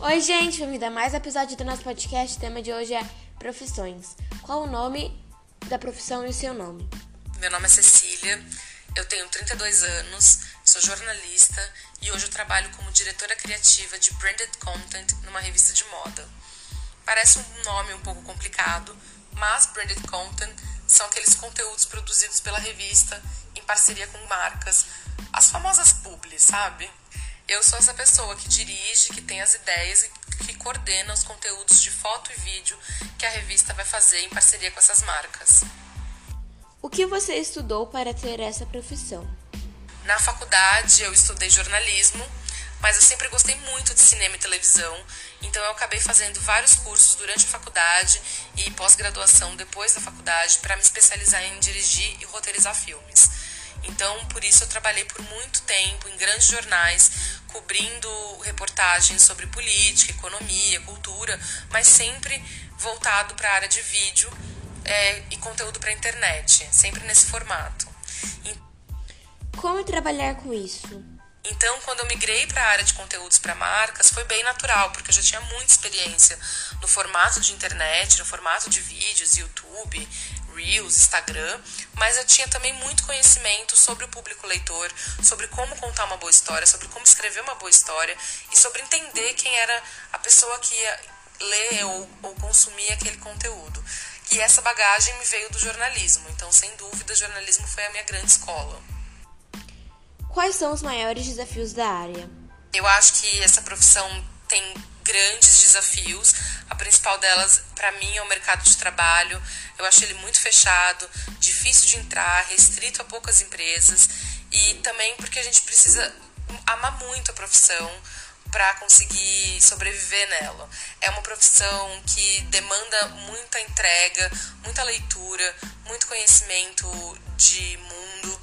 Oi, gente, bem-vindo a mais episódio do nosso podcast. O tema de hoje é profissões. Qual o nome da profissão e o seu nome? Meu nome é Cecília, eu tenho 32 anos, sou jornalista e hoje eu trabalho como diretora criativa de branded content numa revista de moda. Parece um nome um pouco complicado, mas branded content são aqueles conteúdos produzidos pela revista em parceria com marcas, as famosas publis, sabe? Eu sou essa pessoa que dirige, que tem as ideias e que coordena os conteúdos de foto e vídeo que a revista vai fazer em parceria com essas marcas. O que você estudou para ter essa profissão? Na faculdade eu estudei jornalismo, mas eu sempre gostei muito de cinema e televisão, então eu acabei fazendo vários cursos durante a faculdade e pós-graduação depois da faculdade para me especializar em dirigir e roteirizar filmes. Então, por isso eu trabalhei por muito tempo em grandes jornais, cobrindo reportagens sobre política, economia, cultura, mas sempre voltado para a área de vídeo é, e conteúdo para a internet, sempre nesse formato. Como trabalhar com isso? Então, quando eu migrei para a área de conteúdos para marcas, foi bem natural, porque eu já tinha muita experiência no formato de internet, no formato de vídeos, YouTube, Reels, Instagram, mas eu tinha também muito conhecimento sobre o público leitor, sobre como contar uma boa história, sobre como escrever uma boa história e sobre entender quem era a pessoa que ia ler ou, ou consumir aquele conteúdo. E essa bagagem me veio do jornalismo, então, sem dúvida, o jornalismo foi a minha grande escola. Quais são os maiores desafios da área? Eu acho que essa profissão tem grandes desafios. A principal delas, para mim, é o mercado de trabalho. Eu acho ele muito fechado, difícil de entrar, restrito a poucas empresas e também porque a gente precisa amar muito a profissão para conseguir sobreviver nela. É uma profissão que demanda muita entrega, muita leitura, muito conhecimento de mundo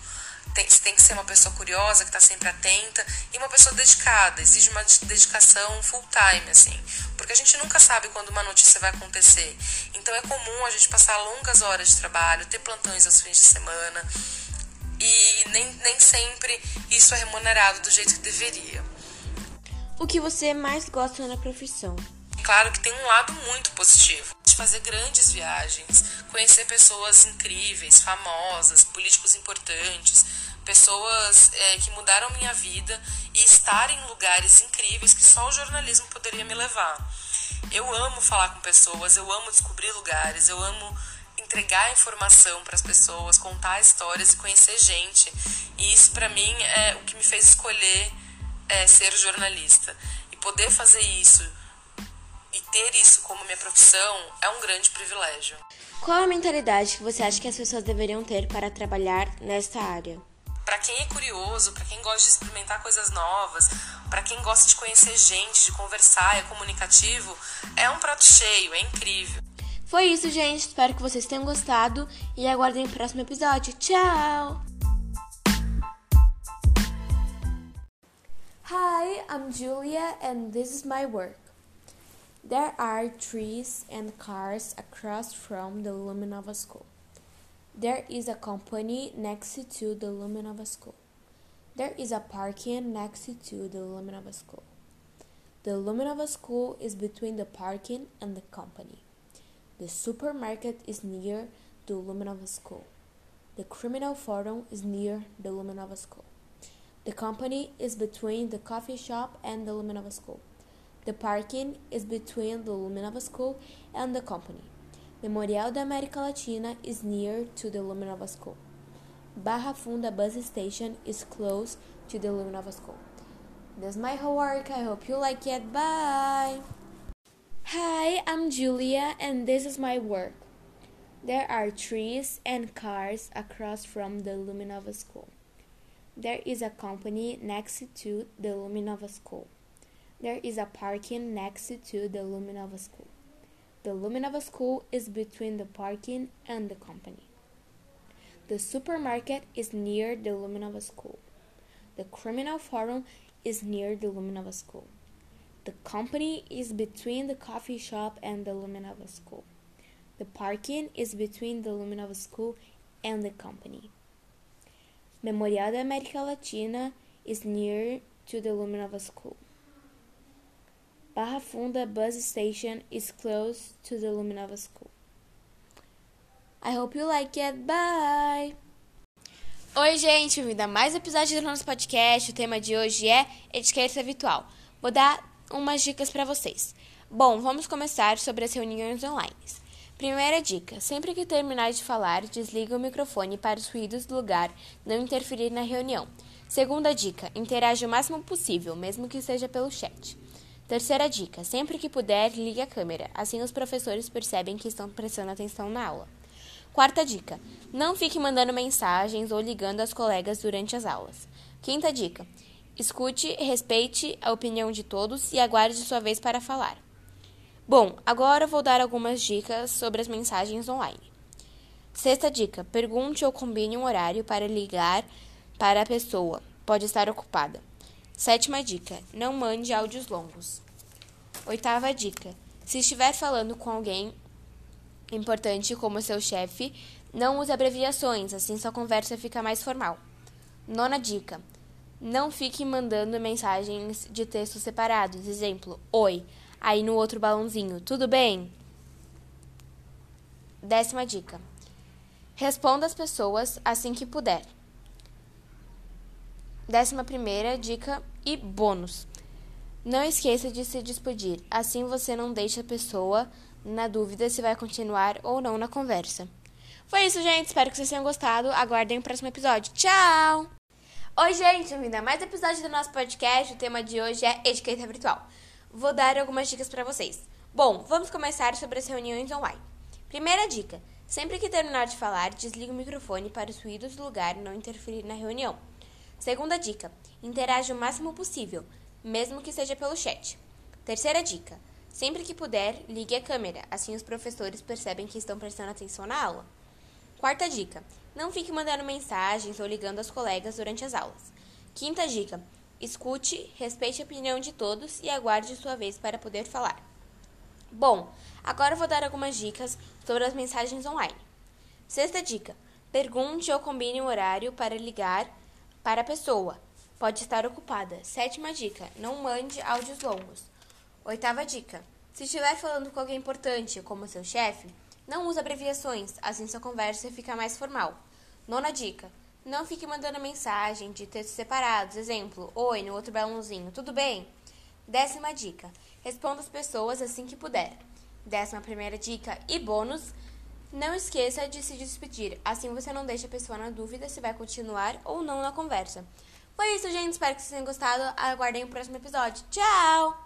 tem, tem que ser uma pessoa curiosa, que está sempre atenta, e uma pessoa dedicada, exige uma dedicação full time, assim, porque a gente nunca sabe quando uma notícia vai acontecer. Então é comum a gente passar longas horas de trabalho, ter plantões aos fins de semana, e nem, nem sempre isso é remunerado do jeito que deveria. O que você mais gosta na profissão? Claro que tem um lado muito positivo de fazer grandes viagens, conhecer pessoas incríveis, famosas, políticos importantes, pessoas é, que mudaram minha vida e estar em lugares incríveis que só o jornalismo poderia me levar. Eu amo falar com pessoas, eu amo descobrir lugares, eu amo entregar informação para as pessoas, contar histórias e conhecer gente. E isso para mim é o que me fez escolher é, ser jornalista. E poder fazer isso e ter isso como minha profissão é um grande privilégio. Qual a mentalidade que você acha que as pessoas deveriam ter para trabalhar nesta área? Para quem é curioso, para quem gosta de experimentar coisas novas, para quem gosta de conhecer gente, de conversar, é comunicativo, é um prato cheio, é incrível. Foi isso, gente. Espero que vocês tenham gostado e aguardem o próximo episódio. Tchau! Hi, I'm Julia and this is my work. There are trees and cars across from the Luminova School. There is a company next to the Luminova School. There is a parking next to the Luminova School. The Luminova School is between the parking and the company. The supermarket is near the Luminova School. The criminal forum is near the Luminova School. The company is between the coffee shop and the Luminova School. The parking is between the Luminova School and the company. Memorial da América Latina is near to the Luminova School. Barra Funda bus station is close to the Luminova School. That's my homework. I hope you like it. Bye! Hi, I'm Julia and this is my work. There are trees and cars across from the Luminova School. There is a company next to the Luminova School. There is a parking next to the Luminova School. The Luminova School is between the parking and the company. The supermarket is near the Luminova School. The criminal forum is near the Luminova School. The company is between the coffee shop and the Luminova School. The parking is between the Luminova School and the company. Memorial da América Latina is near to the Luminova School. Barra Funda bus station is close to the Luminova School. I hope you like it. Bye! Oi, gente, bem-vindo a mais um episódio do nosso podcast. O tema de hoje é etiqueta virtual. Vou dar umas dicas para vocês. Bom, vamos começar sobre as reuniões online. Primeira dica: sempre que terminar de falar, desliga o microfone para os ruídos do lugar não interferir na reunião. Segunda dica: interaja o máximo possível, mesmo que seja pelo chat. Terceira dica: sempre que puder, ligue a câmera. Assim os professores percebem que estão prestando atenção na aula. Quarta dica: não fique mandando mensagens ou ligando aos colegas durante as aulas. Quinta dica: escute, respeite a opinião de todos e aguarde sua vez para falar. Bom, agora vou dar algumas dicas sobre as mensagens online. Sexta dica: pergunte ou combine um horário para ligar para a pessoa. Pode estar ocupada. Sétima dica: não mande áudios longos. Oitava dica: se estiver falando com alguém importante como seu chefe, não use abreviações, assim sua conversa fica mais formal. Nona dica: não fique mandando mensagens de texto separados. Exemplo: Oi, aí no outro balãozinho, tudo bem? Décima dica: responda as pessoas assim que puder. Décima primeira dica e bônus. Não esqueça de se despedir, assim você não deixa a pessoa na dúvida se vai continuar ou não na conversa. Foi isso, gente. Espero que vocês tenham gostado. Aguardem o próximo episódio. Tchau! Oi, gente. Bem-vindo a mais um episódio do nosso podcast. O tema de hoje é etiqueta virtual. Vou dar algumas dicas para vocês. Bom, vamos começar sobre as reuniões online. Primeira dica. Sempre que terminar de falar, desligue o microfone para os ruídos do lugar não interferir na reunião. Segunda dica. Interaja o máximo possível, mesmo que seja pelo chat. Terceira dica. Sempre que puder, ligue a câmera, assim os professores percebem que estão prestando atenção na aula. Quarta dica: não fique mandando mensagens ou ligando aos colegas durante as aulas. Quinta dica: escute, respeite a opinião de todos e aguarde sua vez para poder falar. Bom, agora vou dar algumas dicas sobre as mensagens online. Sexta dica: pergunte ou combine um horário para ligar para a pessoa. Pode estar ocupada. Sétima dica: não mande áudios longos. Oitava dica: se estiver falando com alguém importante, como seu chefe, não use abreviações, assim sua conversa fica mais formal. Nona dica: não fique mandando mensagem de textos separados, exemplo, oi no outro balãozinho, tudo bem? Décima dica: responda as pessoas assim que puder. Décima primeira dica e bônus: não esqueça de se despedir, assim você não deixa a pessoa na dúvida se vai continuar ou não na conversa. Foi isso, gente. Espero que vocês tenham gostado. Aguardem o próximo episódio. Tchau!